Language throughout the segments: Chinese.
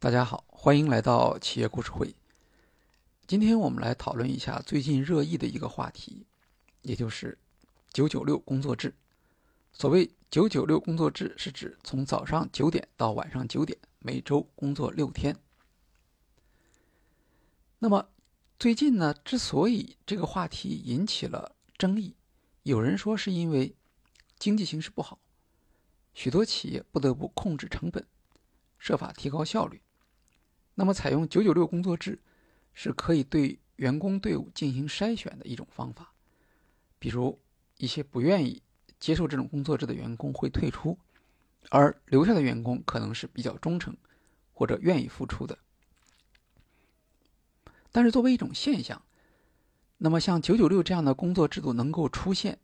大家好，欢迎来到企业故事会。今天我们来讨论一下最近热议的一个话题，也就是“九九六”工作制。所谓“九九六”工作制，是指从早上九点到晚上九点，每周工作六天。那么最近呢，之所以这个话题引起了争议，有人说是因为经济形势不好，许多企业不得不控制成本，设法提高效率。那么，采用九九六工作制是可以对员工队伍进行筛选的一种方法。比如，一些不愿意接受这种工作制的员工会退出，而留下的员工可能是比较忠诚或者愿意付出的。但是，作为一种现象，那么像九九六这样的工作制度能够出现，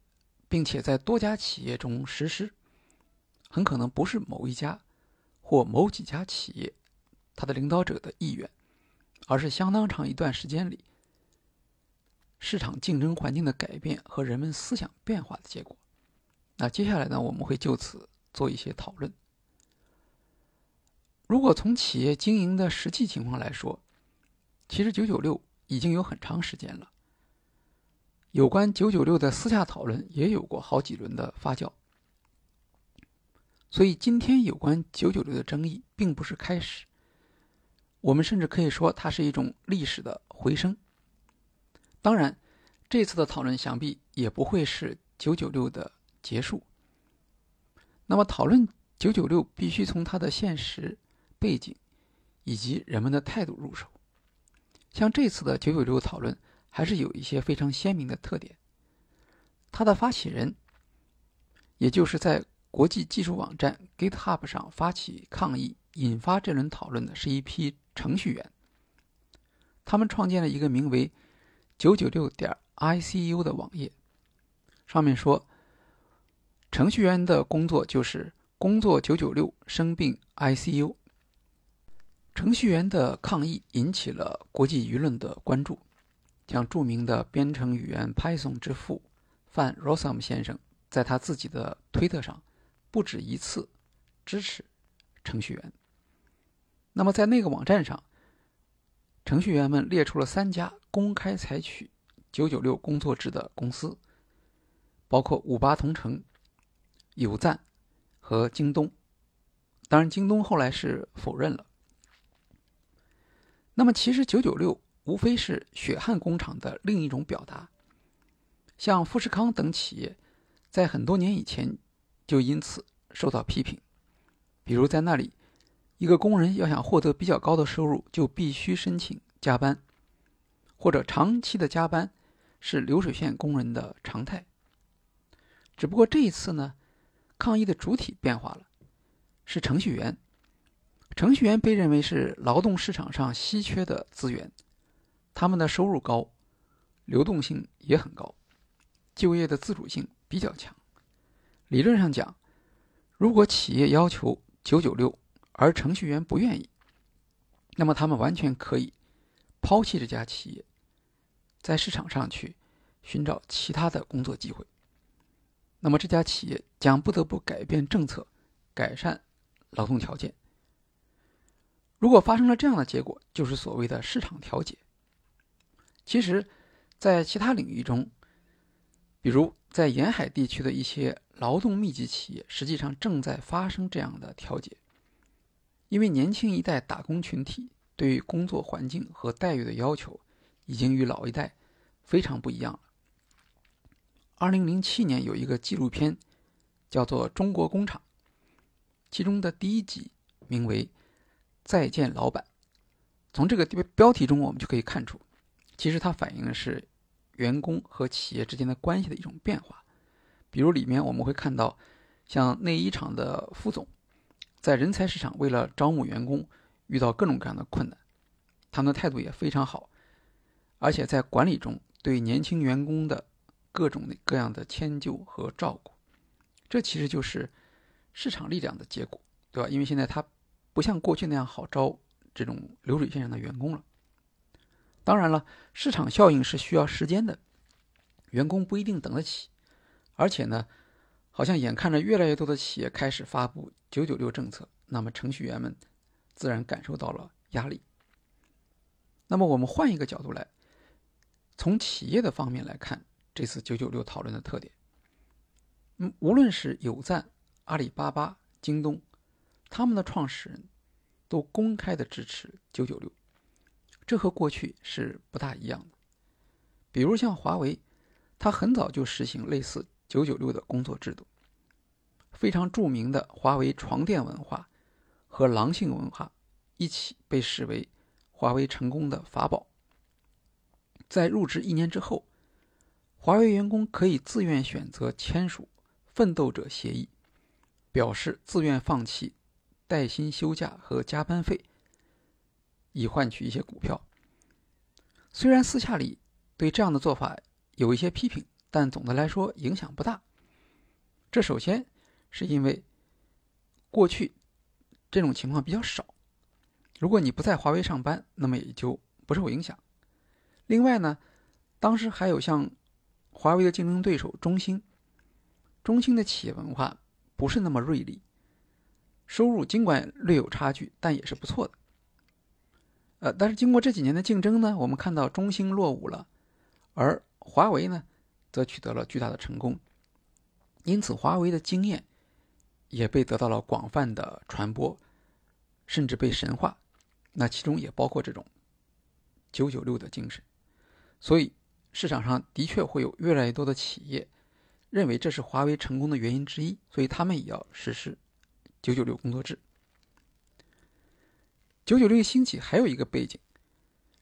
并且在多家企业中实施，很可能不是某一家或某几家企业。他的领导者的意愿，而是相当长一段时间里市场竞争环境的改变和人们思想变化的结果。那接下来呢，我们会就此做一些讨论。如果从企业经营的实际情况来说，其实九九六已经有很长时间了。有关九九六的私下讨论也有过好几轮的发酵。所以今天有关九九六的争议并不是开始。我们甚至可以说，它是一种历史的回声。当然，这次的讨论想必也不会是九九六的结束。那么，讨论九九六必须从它的现实背景以及人们的态度入手。像这次的九九六讨论，还是有一些非常鲜明的特点。它的发起人，也就是在国际技术网站 GitHub 上发起抗议。引发这轮讨论的是一批程序员，他们创建了一个名为“九九六点 ICU” 的网页，上面说，程序员的工作就是工作九九六，生病 ICU。程序员的抗议引起了国际舆论的关注，像著名的编程语言 Python 之父范 Rossum 先生，在他自己的推特上不止一次支持程序员。那么，在那个网站上，程序员们列出了三家公开采取“九九六”工作制的公司，包括五八同城、有赞和京东。当然，京东后来是否认了。那么，其实“九九六”无非是血汗工厂的另一种表达。像富士康等企业，在很多年以前就因此受到批评，比如在那里。一个工人要想获得比较高的收入，就必须申请加班，或者长期的加班是流水线工人的常态。只不过这一次呢，抗议的主体变化了，是程序员。程序员被认为是劳动市场上稀缺的资源，他们的收入高，流动性也很高，就业的自主性比较强。理论上讲，如果企业要求九九六，而程序员不愿意，那么他们完全可以抛弃这家企业，在市场上去寻找其他的工作机会。那么这家企业将不得不改变政策，改善劳动条件。如果发生了这样的结果，就是所谓的市场调节。其实，在其他领域中，比如在沿海地区的一些劳动密集企业，实际上正在发生这样的调节。因为年轻一代打工群体对于工作环境和待遇的要求，已经与老一代非常不一样了。二零零七年有一个纪录片，叫做《中国工厂》，其中的第一集名为《再见老板》。从这个标题中，我们就可以看出，其实它反映的是员工和企业之间的关系的一种变化。比如里面我们会看到，像内衣厂的副总。在人才市场，为了招募员工，遇到各种各样的困难，他们的态度也非常好，而且在管理中对年轻员工的各种各样的迁就和照顾，这其实就是市场力量的结果，对吧？因为现在他不像过去那样好招这种流水线上的员工了。当然了，市场效应是需要时间的，员工不一定等得起，而且呢。好像眼看着越来越多的企业开始发布“九九六”政策，那么程序员们自然感受到了压力。那么，我们换一个角度来，从企业的方面来看这次九九六讨论的特点。嗯，无论是有赞、阿里巴巴、京东，他们的创始人都公开的支持九九六，这和过去是不大一样的。比如像华为，它很早就实行类似九九六的工作制度。非常著名的华为床垫文化和狼性文化一起被视为华为成功的法宝。在入职一年之后，华为员工可以自愿选择签署奋斗者协议，表示自愿放弃带薪休假和加班费，以换取一些股票。虽然私下里对这样的做法有一些批评，但总的来说影响不大。这首先。是因为过去这种情况比较少，如果你不在华为上班，那么也就不受影响。另外呢，当时还有像华为的竞争对手中兴，中兴的企业文化不是那么锐利，收入尽管略有差距，但也是不错的。呃，但是经过这几年的竞争呢，我们看到中兴落伍了，而华为呢，则取得了巨大的成功。因此，华为的经验。也被得到了广泛的传播，甚至被神化。那其中也包括这种“九九六”的精神。所以市场上的确会有越来越多的企业认为这是华为成功的原因之一，所以他们也要实施“九九六”工作制。“九九六”兴起还有一个背景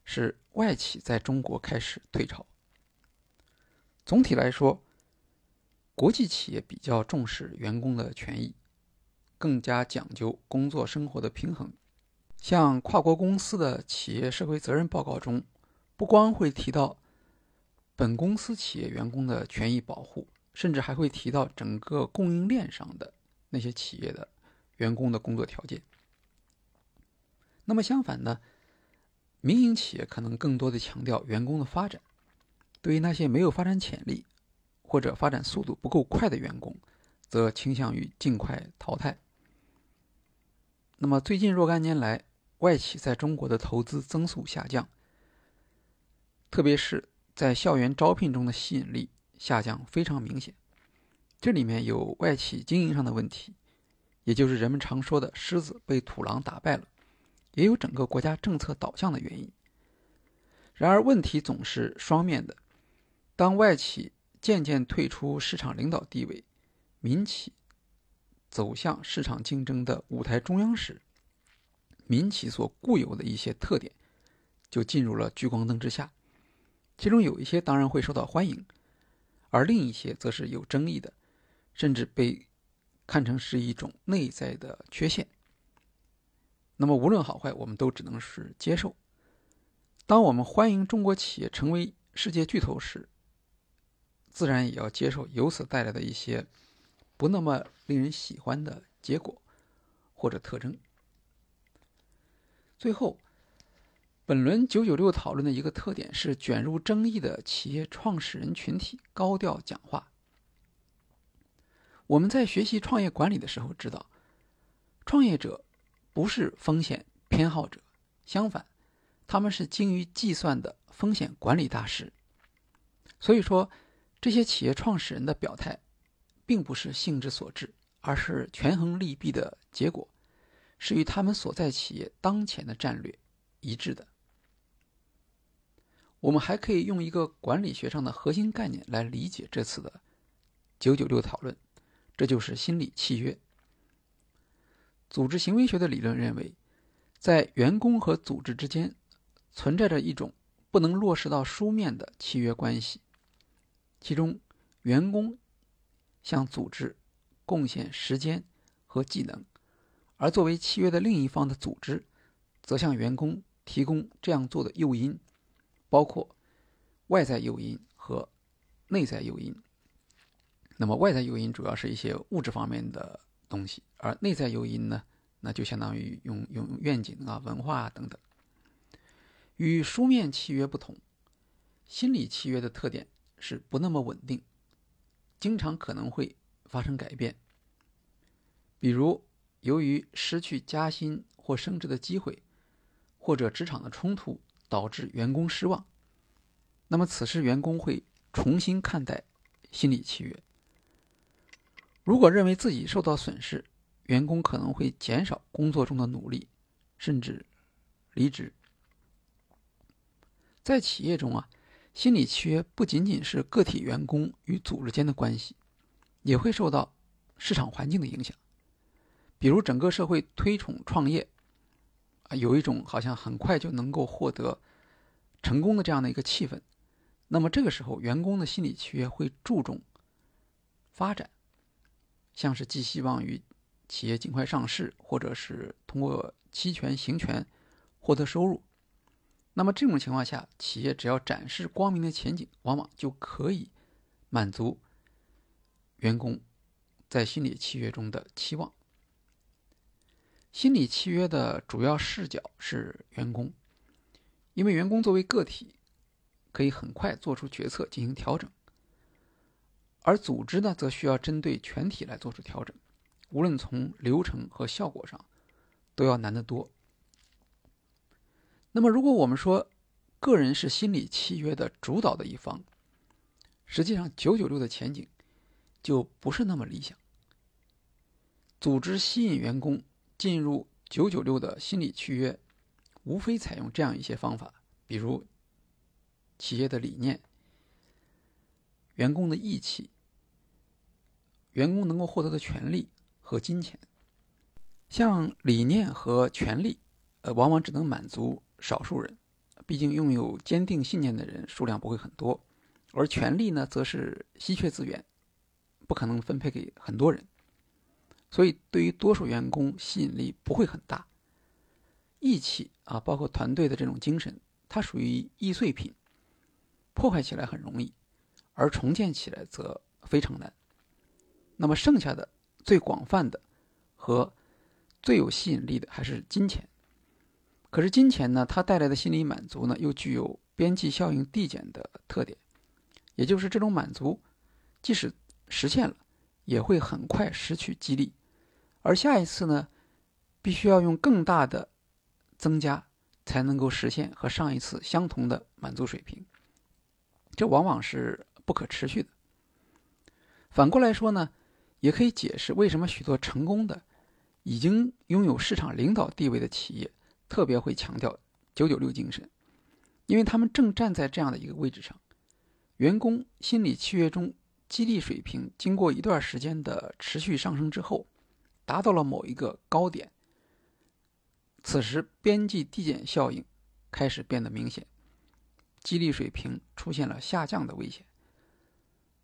是外企在中国开始退潮。总体来说，国际企业比较重视员工的权益。更加讲究工作生活的平衡，像跨国公司的企业社会责任报告中，不光会提到本公司企业员工的权益保护，甚至还会提到整个供应链上的那些企业的员工的工作条件。那么相反呢，民营企业可能更多的强调员工的发展，对于那些没有发展潜力或者发展速度不够快的员工，则倾向于尽快淘汰。那么最近若干年来，外企在中国的投资增速下降，特别是在校园招聘中的吸引力下降非常明显。这里面有外企经营上的问题，也就是人们常说的“狮子被土狼打败了”，也有整个国家政策导向的原因。然而问题总是双面的，当外企渐渐退出市场领导地位，民企。走向市场竞争的舞台中央时，民企所固有的一些特点就进入了聚光灯之下。其中有一些当然会受到欢迎，而另一些则是有争议的，甚至被看成是一种内在的缺陷。那么无论好坏，我们都只能是接受。当我们欢迎中国企业成为世界巨头时，自然也要接受由此带来的一些。不那么令人喜欢的结果或者特征。最后，本轮九九六讨论的一个特点是卷入争议的企业创始人群体高调讲话。我们在学习创业管理的时候知道，创业者不是风险偏好者，相反，他们是精于计算的风险管理大师。所以说，这些企业创始人的表态。并不是性之所致，而是权衡利弊的结果，是与他们所在企业当前的战略一致的。我们还可以用一个管理学上的核心概念来理解这次的“九九六”讨论，这就是心理契约。组织行为学的理论认为，在员工和组织之间存在着一种不能落实到书面的契约关系，其中员工。向组织贡献时间和技能，而作为契约的另一方的组织，则向员工提供这样做的诱因，包括外在诱因和内在诱因。那么，外在诱因主要是一些物质方面的东西，而内在诱因呢，那就相当于用用愿景啊、文化啊等等。与书面契约不同，心理契约的特点是不那么稳定。经常可能会发生改变，比如由于失去加薪或升职的机会，或者职场的冲突导致员工失望，那么此时员工会重新看待心理契约。如果认为自己受到损失，员工可能会减少工作中的努力，甚至离职。在企业中啊，心理契约不仅仅是个体员工与组织间的关系，也会受到市场环境的影响。比如，整个社会推崇创业，啊，有一种好像很快就能够获得成功的这样的一个气氛。那么，这个时候，员工的心理契约会注重发展，像是寄希望于企业尽快上市，或者是通过期权、行权获得收入。那么这种情况下，企业只要展示光明的前景，往往就可以满足员工在心理契约中的期望。心理契约的主要视角是员工，因为员工作为个体，可以很快做出决策进行调整，而组织呢，则需要针对全体来做出调整，无论从流程和效果上，都要难得多。那么，如果我们说个人是心理契约的主导的一方，实际上九九六的前景就不是那么理想。组织吸引员工进入九九六的心理契约，无非采用这样一些方法，比如企业的理念、员工的义气、员工能够获得的权利和金钱。像理念和权利，呃，往往只能满足。少数人，毕竟拥有坚定信念的人数量不会很多，而权力呢，则是稀缺资源，不可能分配给很多人，所以对于多数员工吸引力不会很大。义气啊，包括团队的这种精神，它属于易碎品，破坏起来很容易，而重建起来则非常难。那么剩下的最广泛的和最有吸引力的还是金钱。可是金钱呢？它带来的心理满足呢，又具有边际效应递减的特点，也就是这种满足，即使实现了，也会很快失去激励，而下一次呢，必须要用更大的增加才能够实现和上一次相同的满足水平，这往往是不可持续的。反过来说呢，也可以解释为什么许多成功的、已经拥有市场领导地位的企业。特别会强调“九九六”精神，因为他们正站在这样的一个位置上。员工心理契约中激励水平经过一段时间的持续上升之后，达到了某一个高点。此时边际递减效应开始变得明显，激励水平出现了下降的危险。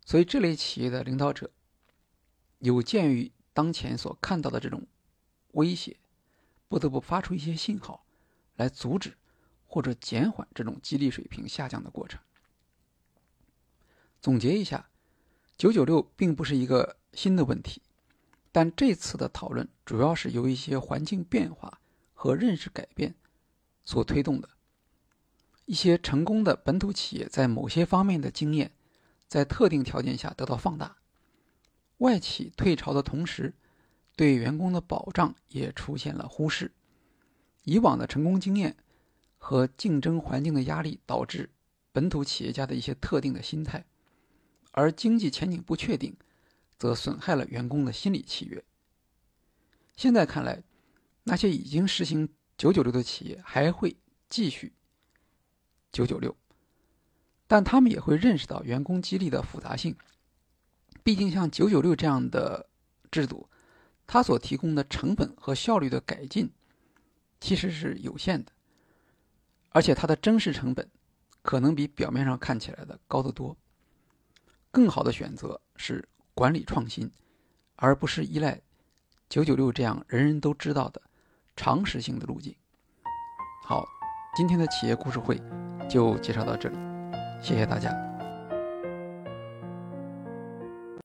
所以，这类企业的领导者有鉴于当前所看到的这种威胁。不得不发出一些信号，来阻止或者减缓这种激励水平下降的过程。总结一下，九九六并不是一个新的问题，但这次的讨论主要是由一些环境变化和认识改变所推动的。一些成功的本土企业在某些方面的经验，在特定条件下得到放大，外企退潮的同时。对员工的保障也出现了忽视，以往的成功经验和竞争环境的压力导致本土企业家的一些特定的心态，而经济前景不确定，则损害了员工的心理契约。现在看来，那些已经实行九九六的企业还会继续九九六，但他们也会认识到员工激励的复杂性。毕竟，像九九六这样的制度。它所提供的成本和效率的改进，其实是有限的，而且它的真实成本可能比表面上看起来的高得多。更好的选择是管理创新，而不是依赖九九六这样人人都知道的常识性的路径。好，今天的企业故事会就介绍到这里，谢谢大家。